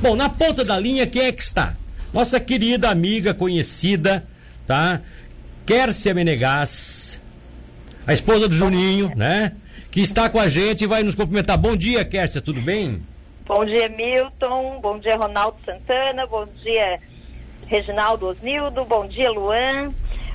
Bom, na ponta da linha, quem é que está? Nossa querida amiga, conhecida, tá? Kércia Menegas, a esposa do Juninho, né? Que está com a gente e vai nos cumprimentar. Bom dia, Kércia, tudo bem? Bom dia, Milton. Bom dia, Ronaldo Santana. Bom dia, Reginaldo Osnildo. Bom dia, Luan.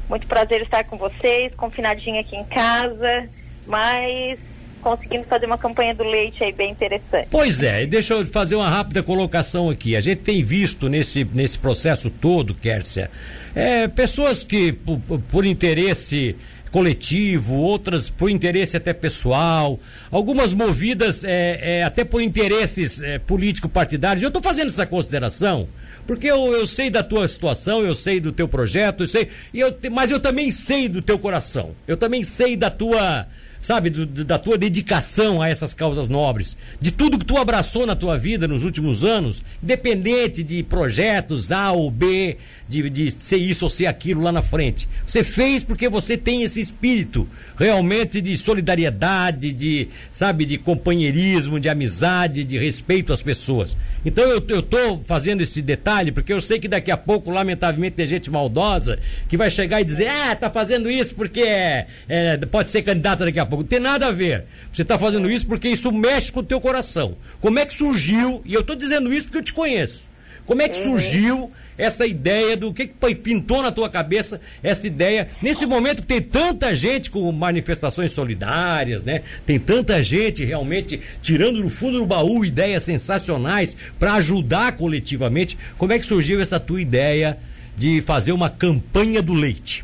Muito prazer estar com vocês, confinadinha aqui em casa, mas conseguindo fazer uma campanha do leite aí bem interessante. Pois é, deixa eu fazer uma rápida colocação aqui. A gente tem visto nesse, nesse processo todo, Kércia, é, pessoas que, por, por interesse coletivo, outras por interesse até pessoal, algumas movidas é, é, até por interesses é, político-partidários. Eu estou fazendo essa consideração porque eu, eu sei da tua situação, eu sei do teu projeto, eu sei, e eu, mas eu também sei do teu coração, eu também sei da tua sabe, do, da tua dedicação a essas causas nobres, de tudo que tu abraçou na tua vida nos últimos anos, independente de projetos A ou B, de, de ser isso ou ser aquilo lá na frente. Você fez porque você tem esse espírito realmente de solidariedade, de, sabe, de companheirismo, de amizade, de respeito às pessoas. Então eu, eu tô fazendo esse detalhe porque eu sei que daqui a pouco, lamentavelmente, tem gente maldosa que vai chegar e dizer, ah, tá fazendo isso porque é, é pode ser candidata daqui a Não tem nada a ver. Você está fazendo isso porque isso mexe com o teu coração. Como é que surgiu, e eu estou dizendo isso porque eu te conheço. Como é que uhum. surgiu essa ideia do que, que pintou na tua cabeça essa ideia nesse momento que tem tanta gente com manifestações solidárias, né? Tem tanta gente realmente tirando no fundo do baú ideias sensacionais para ajudar coletivamente. Como é que surgiu essa tua ideia de fazer uma campanha do leite?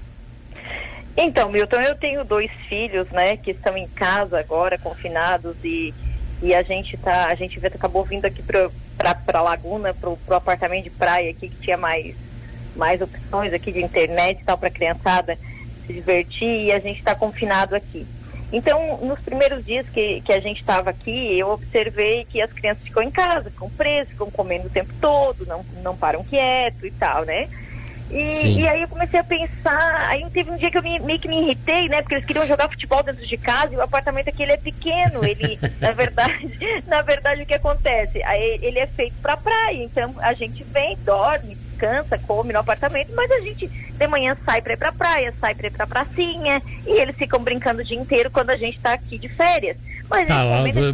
Então, Milton, eu tenho dois filhos, né, que estão em casa agora, confinados e e a gente tá, a gente acabou vindo aqui para para Laguna, para o apartamento de praia aqui que tinha mais mais opções aqui de internet e tal para criançada se divertir e a gente está confinado aqui. Então, nos primeiros dias que, que a gente estava aqui, eu observei que as crianças ficam em casa, ficam presas, ficam comendo o tempo todo, não, não param quieto e tal, né? E, e, aí eu comecei a pensar, aí teve um dia que eu me, meio que me irritei, né? Porque eles queriam jogar futebol dentro de casa e o apartamento aqui ele é pequeno, ele, na verdade, na verdade o que acontece? Aí ele é feito para praia, então a gente vem, dorme, descansa, come no apartamento, mas a gente de manhã sai para ir pra praia, sai para ir pra pracinha, e eles ficam brincando o dia inteiro quando a gente tá aqui de férias. Mas tá,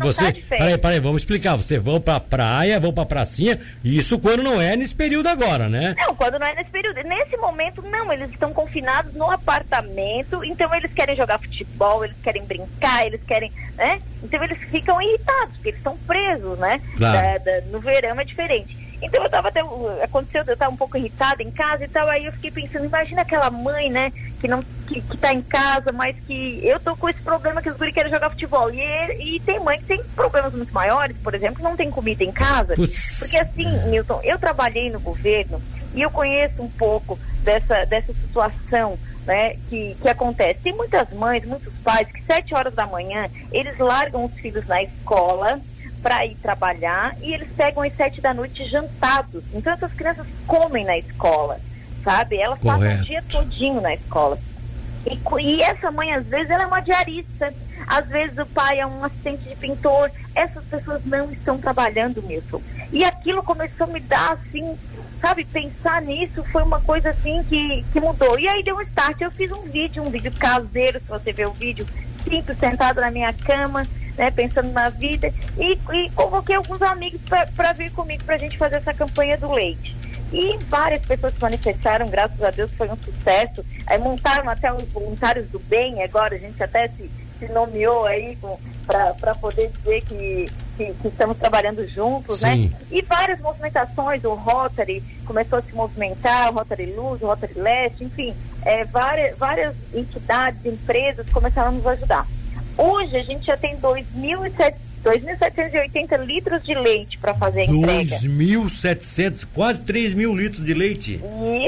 você, tá peraí, peraí, vamos explicar. Você vão pra praia, vão pra pracinha, isso quando não é nesse período agora, né? Não, quando não é nesse período. Nesse momento, não, eles estão confinados no apartamento, então eles querem jogar futebol, eles querem brincar, eles querem, né? Então eles ficam irritados, porque eles estão presos, né? Claro. Da, da, no verão é diferente. Então eu tava até. Aconteceu, eu tava um pouco irritada em casa e tal, aí eu fiquei pensando, imagina aquela mãe, né, que não que, que tá em casa, mas que eu tô com esse problema que os guri querem jogar futebol. E, e tem mãe que tem problemas muito maiores, por exemplo, que não tem comida em casa. Putz. Porque assim, Milton, eu trabalhei no governo e eu conheço um pouco dessa, dessa situação. Né, que, que acontece. Tem muitas mães, muitos pais que sete horas da manhã eles largam os filhos na escola, para ir trabalhar e eles pegam às sete da noite jantados. Então essas crianças comem na escola, sabe? Elas Correto. passam o dia todinho na escola. E, e, essa mãe, às vezes, ela é uma diarista, às vezes o pai é um assistente de pintor. Essas pessoas não estão trabalhando, Milton. E aquilo começou a me dar, assim, sabe, pensar nisso foi uma coisa, assim, que, que mudou. E aí deu um start. Eu fiz um vídeo, um vídeo caseiro, se você ver o vídeo, sinto sentado na minha cama, né, pensando na vida, e, e convoquei alguns amigos para vir comigo para a gente fazer essa campanha do leite. E várias pessoas se manifestaram, graças a Deus foi um sucesso. Aí montaram até os voluntários do bem, agora a gente até se, se nomeou aí para poder dizer que, que, que, estamos trabalhando juntos, né? Sim. né? E várias movimentações, o Rotary começou a se movimentar, o Rotary Luz, o Rotary Leste, enfim, é, várias, várias entidades, empresas começaram a nos ajudar. Hoje a gente já tem 2.780 litros de leite para fazer a entrega. 2.700, quase 3 mil litros de leite.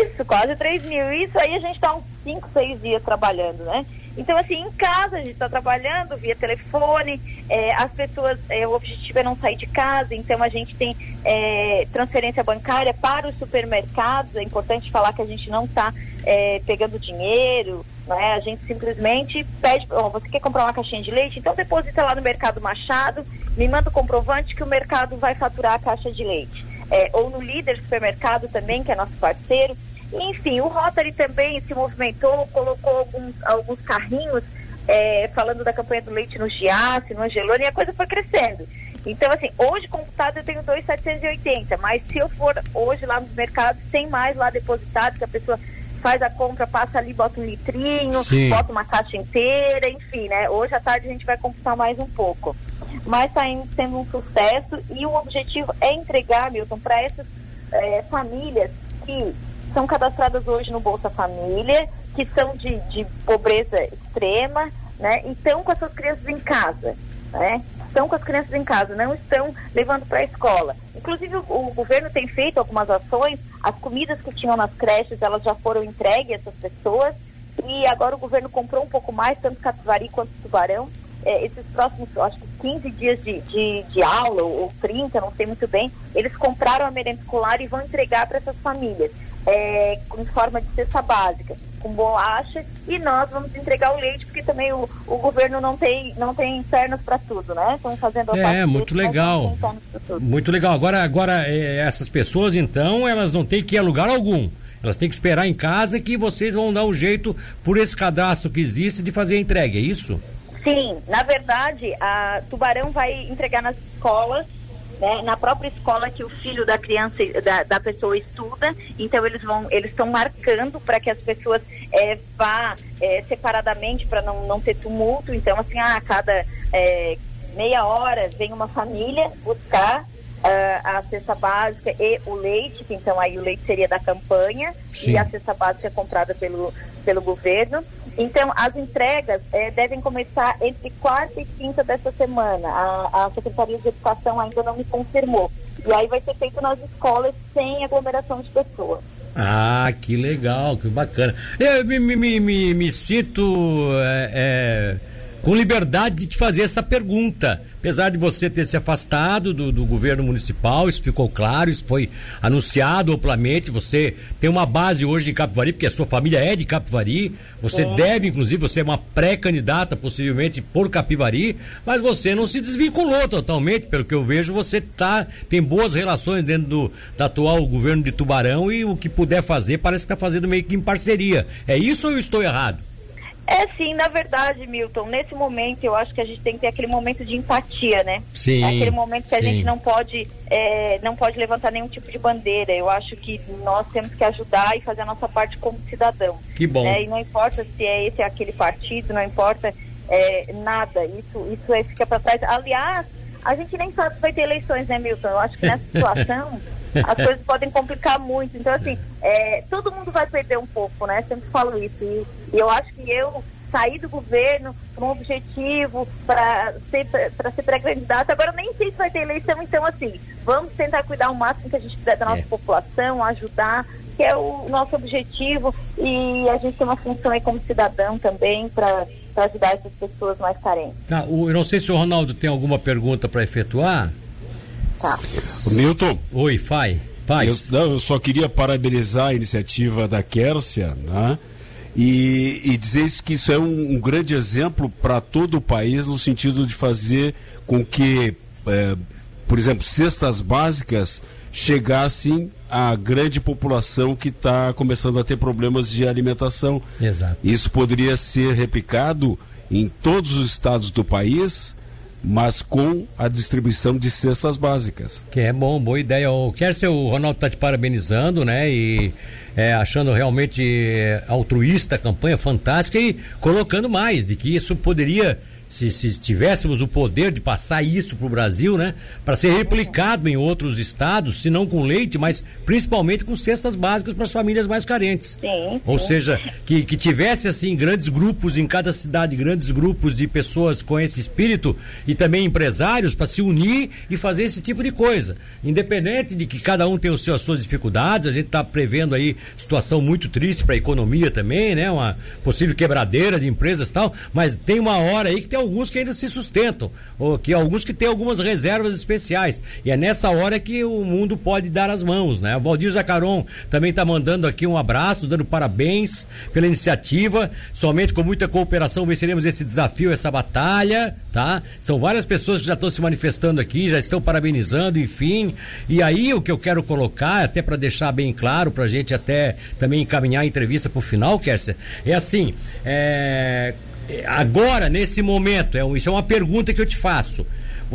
Isso, quase 3 mil. Isso aí a gente está uns 5, 6 dias trabalhando, né? Então, assim, em casa a gente está trabalhando via telefone, é, as pessoas, é, o objetivo é não sair de casa, então a gente tem é, transferência bancária para os supermercados, é importante falar que a gente não está é, pegando dinheiro, né? A gente simplesmente pede, oh, você quer comprar uma caixinha de leite? Então deposita lá no Mercado Machado, me manda o comprovante que o mercado vai faturar a caixa de leite. é, ou no líder supermercado também, que é nosso parceiro. Enfim, o Rotary também se movimentou, colocou alguns, alguns carrinhos é, falando da campanha do leite no Giasse, no Angelone, e a coisa foi crescendo. Então, assim, hoje computado eu tenho 2,780, mas se eu for hoje lá nos mercados, tem mais lá depositado, que a pessoa faz a compra, passa ali, bota um litrinho, Sim. bota uma caixa inteira, enfim, né? Hoje à tarde a gente vai computar mais um pouco. Mas está sendo um sucesso e o objetivo é entregar, Milton, para essas é, famílias que são cadastradas hoje no Bolsa Família, que são de, de pobreza extrema, né? E estão com as suas crianças em casa, né? Estão com as crianças em casa, não estão levando para a escola. Inclusive, o, o, governo tem feito algumas ações, as comidas que tinham nas creches, elas já foram entregues a essas pessoas, e agora o governo comprou um pouco mais, tanto Capivari quanto Tubarão. É, esses próximos, acho que 15 dias de, de, de aula, ou 30, não sei muito bem, eles compraram a merenda escolar e vão entregar para essas famílias é, em forma de cesta básica, com bolacha, e nós vamos entregar o leite, porque também o, o governo não tem, não tem pernas para tudo, né? Estão fazendo a É, muito legal. Muito legal. Agora, agora é, essas pessoas, então, elas não têm que ir a lugar algum. Elas têm que esperar em casa que vocês vão dar um jeito, por esse cadastro que existe, de fazer a entrega, é isso? Sim, na verdade, a Tubarão vai entregar nas escolas né, na própria escola que o filho da criança, da, da pessoa estuda, então eles vão, eles estão marcando para que as pessoas é, vá é, separadamente para não, não ter tumulto, então assim, ah, a cada é, meia hora vem uma família buscar uh, a cesta básica e o leite, que então aí o leite seria da campanha Sim. e a cesta básica é comprada pelo, pelo governo. Então, as entregas é, devem começar entre quarta e quinta dessa semana. A, a Secretaria de Educação ainda não me confirmou. E aí vai ser feito nas escolas sem aglomeração de pessoas. Ah, que legal, que bacana. Eu me, me, me, me sinto é, é, com liberdade de te fazer essa pergunta apesar de você ter se afastado do, do, governo municipal, isso ficou claro, isso foi anunciado amplamente. Você tem uma base hoje em Capivari, porque a sua família é de Capivari. Você é. deve, inclusive, você é uma pré-candidata, possivelmente, por Capivari, mas você não se desvinculou totalmente. Pelo que eu vejo, você tá, tem boas relações dentro do, do atual governo de Tubarão e o que puder fazer parece que está fazendo meio que em parceria. É isso ou eu estou errado? É sim, na verdade, Milton, nesse momento eu acho que a gente tem que ter aquele momento de empatia, né? Sim. É aquele momento que a sim. gente não pode, é, não pode levantar nenhum tipo de bandeira. Eu acho que nós temos que ajudar e fazer a nossa parte como cidadão. Que bom. Né? E não importa se é esse ou aquele partido, não importa é, nada. Isso, isso aí fica para trás. Aliás, a gente nem sabe se vai ter eleições, né, Milton? Eu acho que nessa situação. as coisas podem complicar muito. Então, assim, é, todo mundo vai perder um pouco, né? Sempre falo isso. E, e eu acho que eu sair do governo com um objetivo para ser para ser pré-candidato. Agora nem sei se vai ter eleição, então assim, vamos tentar cuidar o máximo que a gente puder da nossa é. população, ajudar, que é o nosso objetivo e a gente tem uma função aí como cidadão também para ajudar essas pessoas mais carentes. Tá, o, eu não sei se o Ronaldo tem alguma pergunta para efetuar. Tá. Newton. Oi, Fai. Faz. Eu, não, eu só queria parabenizar a iniciativa da Kércia, né? E, e dizer que isso é um, um grande exemplo para todo o país no sentido de fazer com que, é, por exemplo, cestas básicas chegassem à grande população que está começando a ter problemas de alimentação. Exato. Isso poderia ser replicado em todos os estados do país mas com a distribuição de cestas básicas. Que é bom, boa ideia. O ser o Ronaldo está te parabenizando, né? E é, achando realmente é, altruísta a campanha fantástica e colocando mais de que isso poderia se, se tivéssemos o poder de passar isso para o Brasil, né? Para ser replicado em outros estados, se não com leite, mas principalmente com cestas básicas para as famílias mais carentes. Sim, Ou seja, que, que tivesse assim grandes grupos em cada cidade, grandes grupos de pessoas com esse espírito e também empresários para se unir e fazer esse tipo de coisa. Independente de que cada um tem os seus, as suas dificuldades, a gente está prevendo aí situação muito triste para a economia também, né? Uma possível quebradeira de empresas e tal, mas tem uma hora aí que tem tem alguns que ainda se sustentam, ou que alguns que têm algumas reservas especiais. E é nessa hora que o mundo pode dar as mãos, né? O Valdir Zacaron também está mandando aqui um abraço, dando parabéns pela iniciativa. Somente com muita cooperação venceremos esse desafio, essa batalha, tá? São várias pessoas que já estão se manifestando aqui, já estão parabenizando, enfim. E aí o que eu quero colocar, até para deixar bem claro, para a gente até também encaminhar a entrevista para o final, Kércia, é assim, é, agora, nesse momento, é, isso é uma pergunta que eu te faço.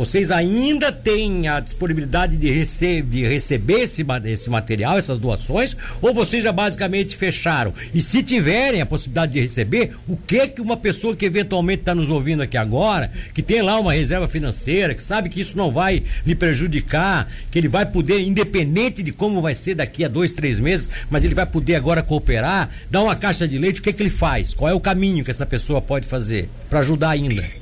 Vocês ainda têm a disponibilidade de, rece de receber esse, esse material, essas doações, ou vocês já basicamente fecharam? E se tiverem a possibilidade de receber, o que que uma pessoa que eventualmente está nos ouvindo aqui agora, que tem lá uma reserva financeira, que sabe que isso não vai lhe prejudicar, que ele vai poder, independente de como vai ser daqui a dois, três meses, mas ele vai poder agora cooperar, dar uma caixa de leite, o que que ele faz? Qual é o caminho que essa pessoa pode fazer para ajudar ainda?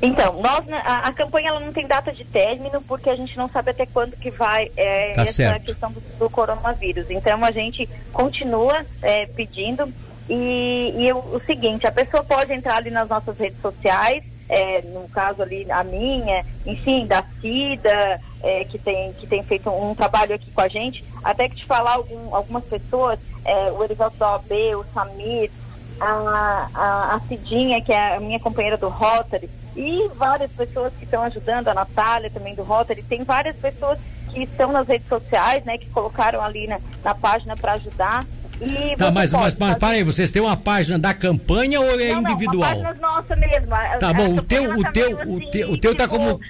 Então, nós, né, a, a, campanha ela não tem data de término porque a gente não sabe até quando que vai é, tá essa certo. questão do, do, coronavírus. Então a gente continua é, pedindo e, e eu, o seguinte, a pessoa pode entrar ali nas nossas redes sociais, é, no caso ali a minha, enfim, da Cida, é, que, tem, que tem feito um trabalho aqui com a gente, até que te falar algum, algumas pessoas, é, o Erivaldo da OAB, o Samir, a, a, a Cidinha, que é a minha companheira do Rotary, e várias pessoas que estão ajudando, a Natália também do Rotary, tem várias pessoas que estão nas redes sociais, né, que colocaram ali na, na página para ajudar. E tá, mas, mas, mas para aí, vocês têm uma página da campanha ou é não, individual? Não, uma página nossa mesmo. Tá bom, o teu, o teu, o assim, teu, o teu tá tipo, como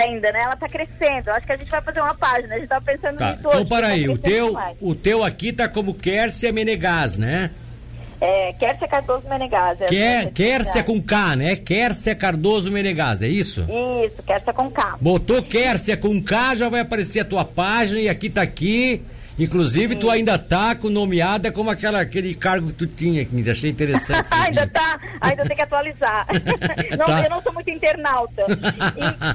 ainda, né? Ela tá crescendo. Acho que a gente vai fazer uma página. A gente tá pensando tá. nisso. Então, para tá aí, o teu, o teu aqui tá como Kércia Menegaz, né? É, Kércia Cardoso Menegaz. É Quer, Kércia com K, né? Kércia Cardoso Menegaz, é isso? Isso, Kércia com K. Botou Kércia com K, já vai aparecer a tua página e aqui tá aqui. Inclusive, Sim. tu ainda tá com nomeada como aquela, aquele cargo que tu tinha, que achei interessante. ainda tá, ainda tem que atualizar. não, tá. Eu não sou muito internauta.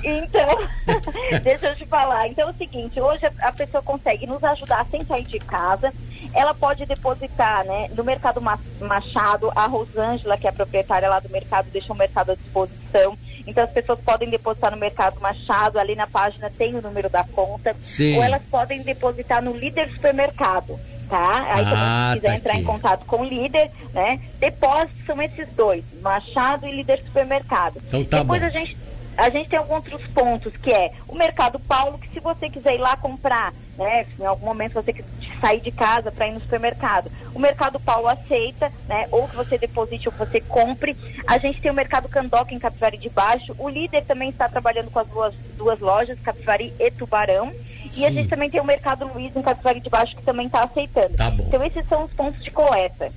E, então, deixa eu te falar. Então é o seguinte, hoje a pessoa consegue nos ajudar sem sair de casa. Ela pode depositar, né, no Mercado Machado, a Rosângela, que é a proprietária lá do mercado, deixa o mercado à disposição. Então as pessoas podem depositar no Mercado Machado, ali na página tem o número da conta. Sim. Ou elas podem depositar no líder supermercado. Tá? Aí ah, se quiser tá entrar aqui. em contato com o líder, né? Depósitos são esses dois, Machado e líder supermercado. Então tá Depois bom. a gente a gente tem alguns outros pontos, que é o Mercado Paulo, que se você quiser ir lá comprar, né, em algum momento você quiser sair de casa para ir no supermercado, o Mercado Paulo aceita, né, ou que você deposite ou que você compre. A gente tem o Mercado Candoca em Capivari de Baixo. O líder também está trabalhando com as duas, duas lojas, Capivari e Tubarão. E Sim. a gente também tem o Mercado Luiz em Capivari de Baixo, que também está aceitando. Tá. Então esses são os pontos de coleta.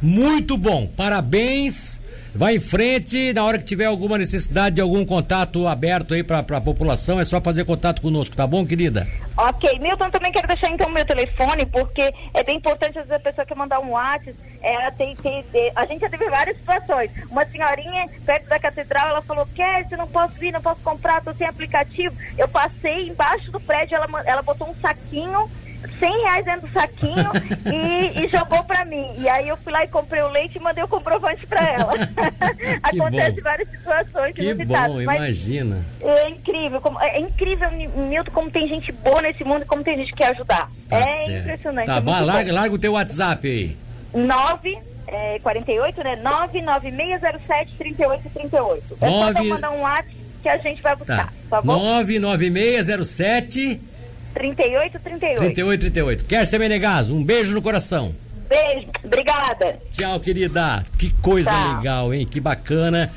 Muito bom, parabéns. Vai em frente, na hora que tiver alguma necessidade de algum contato aberto aí para a população, é só fazer contato conosco, tá bom, querida? Ok, Milton, também quero deixar então o meu telefone, porque é bem importante, às vezes a pessoa quer mandar um WhatsApp, ela tem que. A gente já teve várias situações. Uma senhorinha perto da catedral, ela falou: eu não posso vir, não posso comprar, tô sem aplicativo. Eu passei embaixo do prédio, ela, ela botou um saquinho 100 reais dentro do saquinho e, e, jogou pra mim. E aí eu fui lá e comprei o leite e mandei o comprovante pra ela. Acontece bom. várias situações Que bom, mas imagina. É incrível, como, é incrível, Milton, como tem gente boa nesse mundo e como tem gente que quer ajudar. Tá é certo. impressionante. Tá é bom, larga, larga o teu WhatsApp aí. 9 é, 48, né? 99607 3838. É só mandar um WhatsApp que a gente vai buscar, Tá. tá, bom? 99607 3838. 3838. Kércia Menegas, um beijo no coração. Beijo, obrigada. Tchau, querida. Que coisa Tchau. legal, hein? Que bacana.